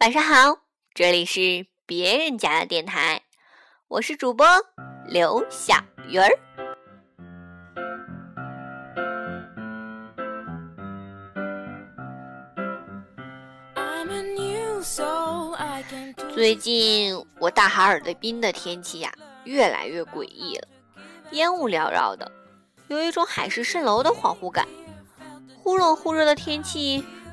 晚上好，这里是别人家的电台，我是主播刘小鱼儿。最近我大哈尔滨的天气呀，越来越诡异了，烟雾缭绕的，有一种海市蜃楼的恍惚感。忽冷忽热的天气。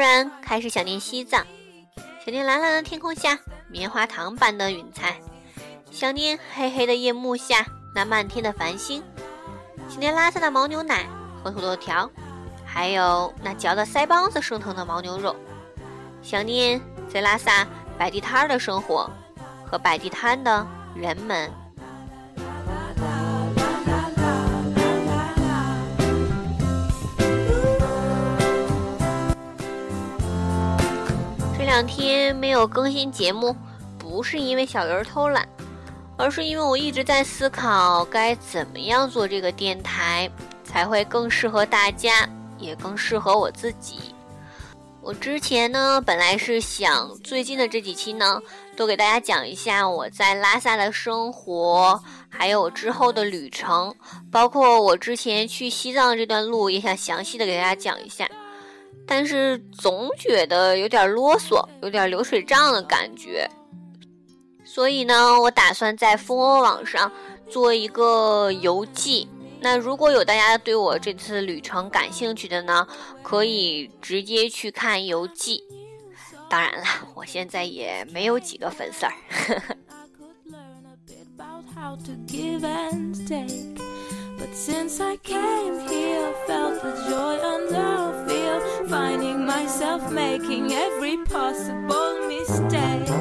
突然开始想念西藏，想念蓝蓝的天空下棉花糖般的云彩，想念黑黑的夜幕下那漫天的繁星，想念拉萨的牦牛奶和土豆条，还有那嚼得腮帮子生疼的牦牛肉，想念在拉萨摆地摊的生活和摆地摊的人们。两天没有更新节目，不是因为小鱼儿偷懒，而是因为我一直在思考该怎么样做这个电台才会更适合大家，也更适合我自己。我之前呢，本来是想最近的这几期呢，都给大家讲一下我在拉萨的生活，还有我之后的旅程，包括我之前去西藏这段路，也想详细的给大家讲一下。但是总觉得有点啰嗦，有点流水账的感觉，所以呢，我打算在蜂窝网上做一个游记。那如果有大家对我这次旅程感兴趣的呢，可以直接去看游记。当然了，我现在也没有几个粉丝儿。But since I came here, felt the joy and the feel, finding myself making every possible mistake.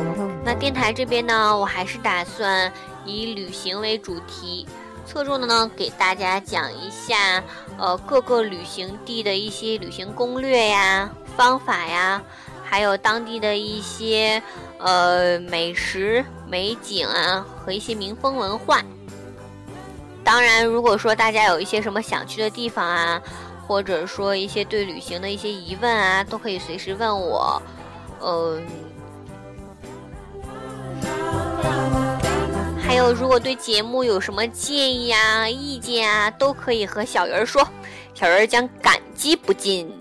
那电台这边呢，我还是打算以旅行为主题，侧重的呢给大家讲一下，呃，各个旅行地的一些旅行攻略呀、方法呀，还有当地的一些呃美食、美景啊和一些民风文化。当然，如果说大家有一些什么想去的地方啊，或者说一些对旅行的一些疑问啊，都可以随时问我。嗯，还有，如果对节目有什么建议啊、意见啊，都可以和小鱼儿说，小鱼儿将感激不尽。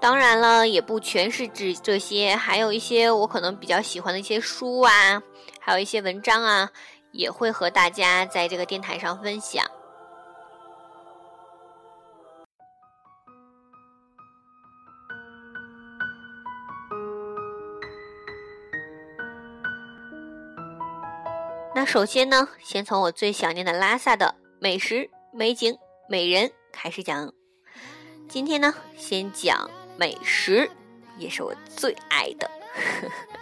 当然了，也不全是指这些，还有一些我可能比较喜欢的一些书啊，还有一些文章啊。也会和大家在这个电台上分享。那首先呢，先从我最想念的拉萨的美食、美景、美人开始讲。今天呢，先讲美食，也是我最爱的。呵呵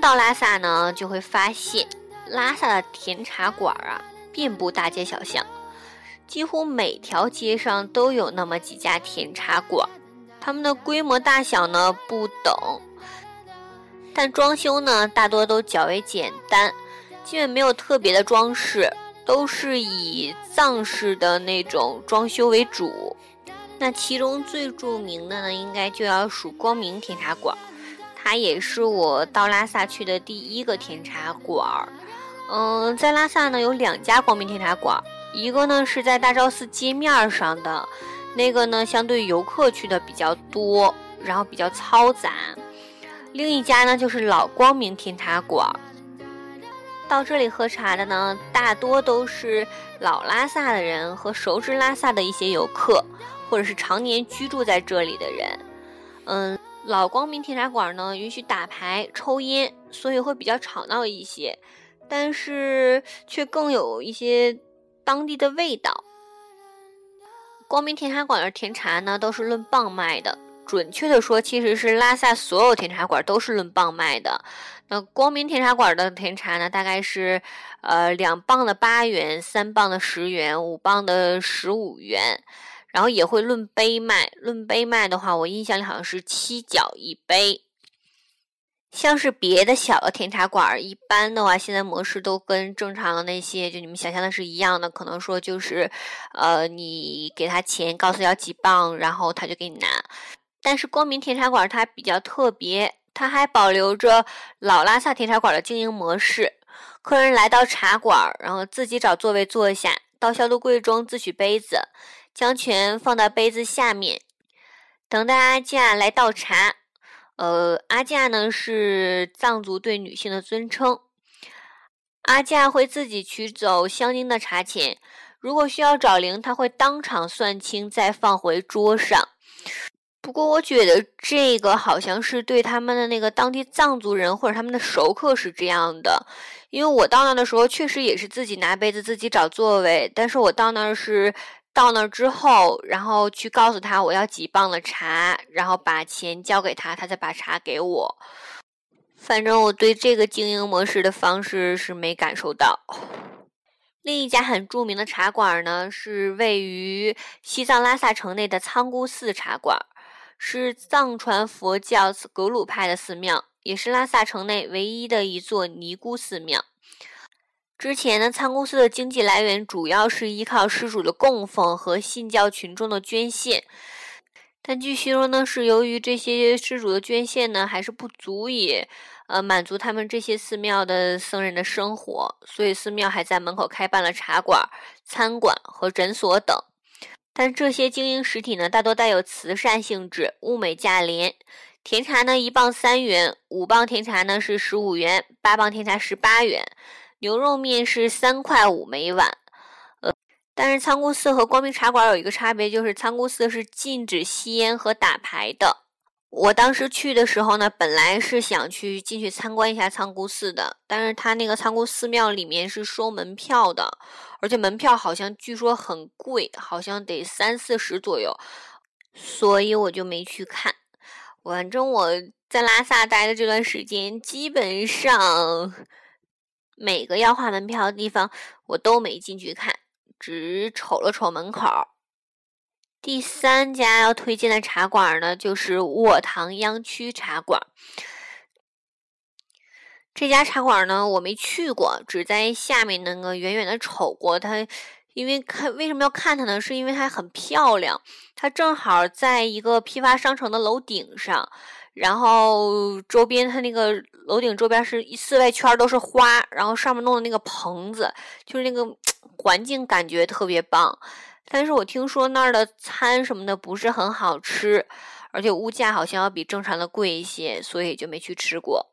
到拉萨呢，就会发现拉萨的甜茶馆啊，遍布大街小巷，几乎每条街上都有那么几家甜茶馆。它们的规模大小呢不等，但装修呢大多都较为简单，基本没有特别的装饰，都是以藏式的那种装修为主。那其中最著名的呢，应该就要数光明甜茶馆。它也是我到拉萨去的第一个甜茶馆儿，嗯，在拉萨呢有两家光明甜茶馆，一个呢是在大昭寺街面上的，那个呢相对游客去的比较多，然后比较嘈杂；另一家呢就是老光明甜茶馆。到这里喝茶的呢，大多都是老拉萨的人和熟知拉萨的一些游客，或者是常年居住在这里的人，嗯。老光明甜茶馆呢，允许打牌、抽烟，所以会比较吵闹一些，但是却更有一些当地的味道。光明甜茶馆的甜茶呢，都是论磅卖的。准确的说，其实是拉萨所有甜茶馆都是论磅卖的。那光明甜茶馆的甜茶呢，大概是，呃，两磅的八元，三磅的十元，五磅的十五元，然后也会论杯卖。论杯卖的话，我印象里好像是七角一杯。像是别的小的甜茶馆，一般的话，现在模式都跟正常的那些就你们想象的是一样的，可能说就是，呃，你给他钱，告诉要几磅，然后他就给你拿。但是光明甜茶馆它比较特别，它还保留着老拉萨甜茶馆的经营模式。客人来到茶馆，然后自己找座位坐下，到消毒柜中自取杯子，将拳放到杯子下面，等待阿架来倒茶。呃，阿架呢是藏族对女性的尊称。阿架会自己取走香精的茶钱，如果需要找零，他会当场算清，再放回桌上。不过我觉得这个好像是对他们的那个当地藏族人或者他们的熟客是这样的，因为我到那的时候确实也是自己拿杯子自己找座位，但是我到那儿是到那儿之后，然后去告诉他我要几磅的茶，然后把钱交给他，他再把茶给我。反正我对这个经营模式的方式是没感受到。另一家很著名的茶馆呢，是位于西藏拉萨城内的仓姑寺茶馆。是藏传佛教格鲁派的寺庙，也是拉萨城内唯一的一座尼姑寺庙。之前呢，仓公司的经济来源主要是依靠施主的供奉和信教群众的捐献，但据说呢，是由于这些施主的捐献呢，还是不足以呃满足他们这些寺庙的僧人的生活，所以寺庙还在门口开办了茶馆、餐馆和诊所等。但这些经营实体呢，大多带有慈善性质，物美价廉。甜茶呢，一磅三元，五磅甜茶呢是十五元，八磅甜茶十八元。牛肉面是三块五每碗。呃，但是仓姑寺和光明茶馆有一个差别，就是仓姑寺是禁止吸烟和打牌的。我当时去的时候呢，本来是想去进去参观一下仓姑寺的，但是他那个仓姑寺庙里面是收门票的，而且门票好像据说很贵，好像得三四十左右，所以我就没去看。反正我在拉萨待的这段时间，基本上每个要花门票的地方我都没进去看，只瞅了瞅门口。第三家要推荐的茶馆呢，就是卧塘央区茶馆。这家茶馆呢，我没去过，只在下面那个远远的瞅过它。因为看为什么要看它呢？是因为它很漂亮。它正好在一个批发商城的楼顶上，然后周边它那个楼顶周边是一四外圈都是花，然后上面弄的那个棚子，就是那个 环境感觉特别棒。但是我听说那儿的餐什么的不是很好吃，而且物价好像要比正常的贵一些，所以就没去吃过。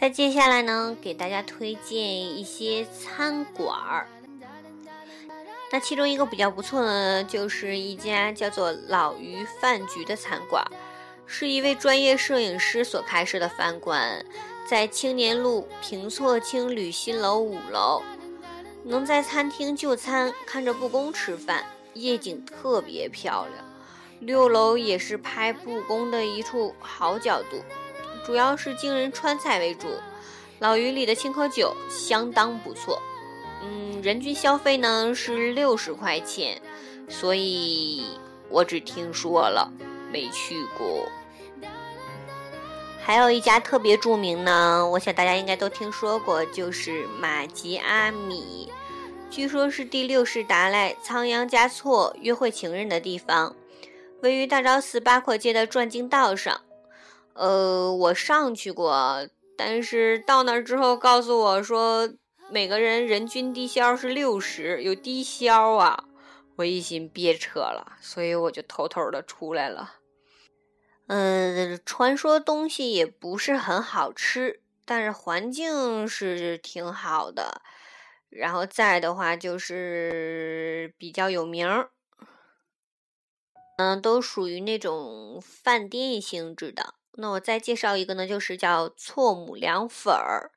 再接下来呢，给大家推荐一些餐馆儿。那其中一个比较不错的呢，就是一家叫做老于饭局的餐馆，是一位专业摄影师所开设的饭馆，在青年路平措青旅新楼五楼。能在餐厅就餐，看着布宫吃饭，夜景特别漂亮。六楼也是拍布宫的一处好角度。主要是京人川菜为主，老鱼里的青稞酒相当不错，嗯，人均消费呢是六十块钱，所以我只听说了，没去过。还有一家特别著名呢，我想大家应该都听说过，就是马吉阿米。据说是第六世达赖仓央嘉措约会情人的地方，位于大昭寺八廓街的转经道上。呃，我上去过，但是到那儿之后告诉我说，每个人人均低消是六十，有低消啊！我一心别扯了，所以我就偷偷的出来了。呃，传说东西也不是很好吃，但是环境是挺好的。然后再的话就是比较有名儿，嗯，都属于那种饭店性质的。那我再介绍一个呢，就是叫错母凉粉儿。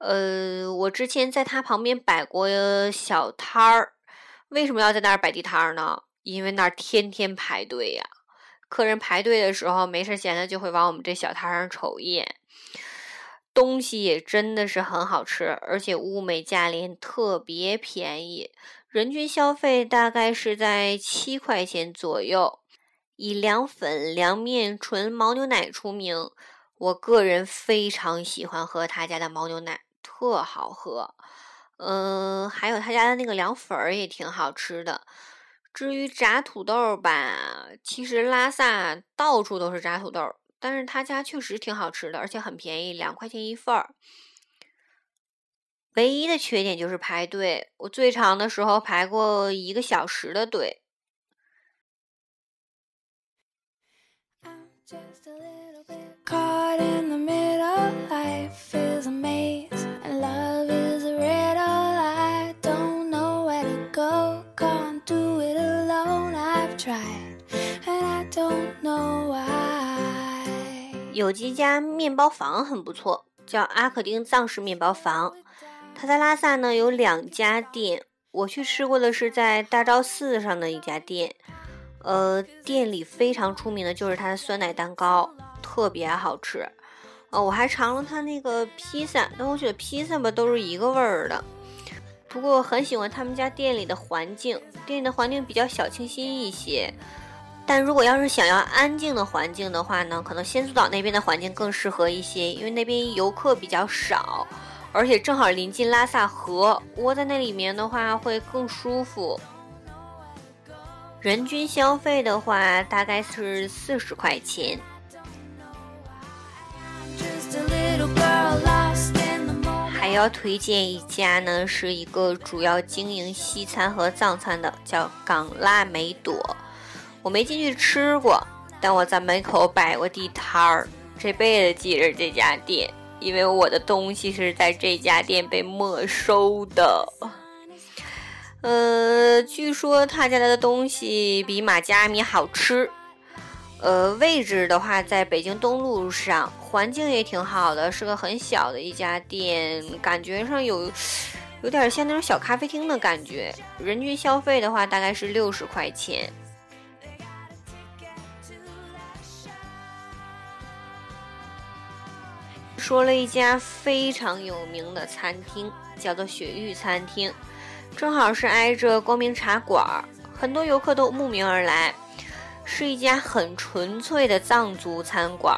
呃，我之前在他旁边摆过小摊儿。为什么要在那儿摆地摊儿呢？因为那儿天天排队呀。客人排队的时候，没事闲的就会往我们这小摊上瞅一眼。东西也真的是很好吃，而且物美价廉，特别便宜，人均消费大概是在七块钱左右。以凉粉、凉面、纯牦牛奶出名，我个人非常喜欢喝他家的牦牛奶，特好喝。嗯，还有他家的那个凉粉儿也挺好吃的。至于炸土豆吧，其实拉萨到处都是炸土豆，但是他家确实挺好吃的，而且很便宜，两块钱一份儿。唯一的缺点就是排队，我最长的时候排过一个小时的队。有几家面包房很不错，叫阿克丁藏式面包房。它在拉萨呢有两家店，我去吃过的是在大昭寺上的一家店。呃，店里非常出名的就是它的酸奶蛋糕，特别好吃。呃，我还尝了它那个披萨，但我觉得披萨吧都是一个味儿的。不过我很喜欢他们家店里的环境，店里的环境比较小清新一些。但如果要是想要安静的环境的话呢，可能仙苏岛那边的环境更适合一些，因为那边游客比较少，而且正好临近拉萨河，窝在那里面的话会更舒服。人均消费的话大概是四十块钱。还要推荐一家呢，是一个主要经营西餐和藏餐的，叫港辣梅朵。我没进去吃过，但我在门口摆过地摊儿，这辈子记着这家店，因为我的东西是在这家店被没收的。呃，据说他家的东西比马家米好吃。呃，位置的话，在北京东路上，环境也挺好的，是个很小的一家店，感觉上有有点像那种小咖啡厅的感觉。人均消费的话，大概是六十块钱。说了一家非常有名的餐厅，叫做雪域餐厅，正好是挨着光明茶馆，很多游客都慕名而来，是一家很纯粹的藏族餐馆。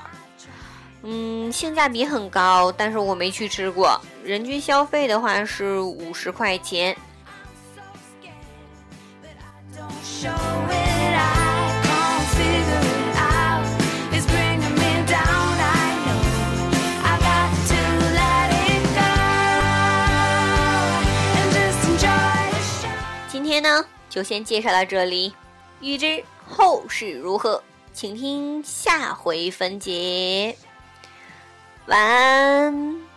嗯，性价比很高，但是我没去吃过，人均消费的话是五十块钱。呢，就先介绍到这里，欲知后事如何，请听下回分解。晚安。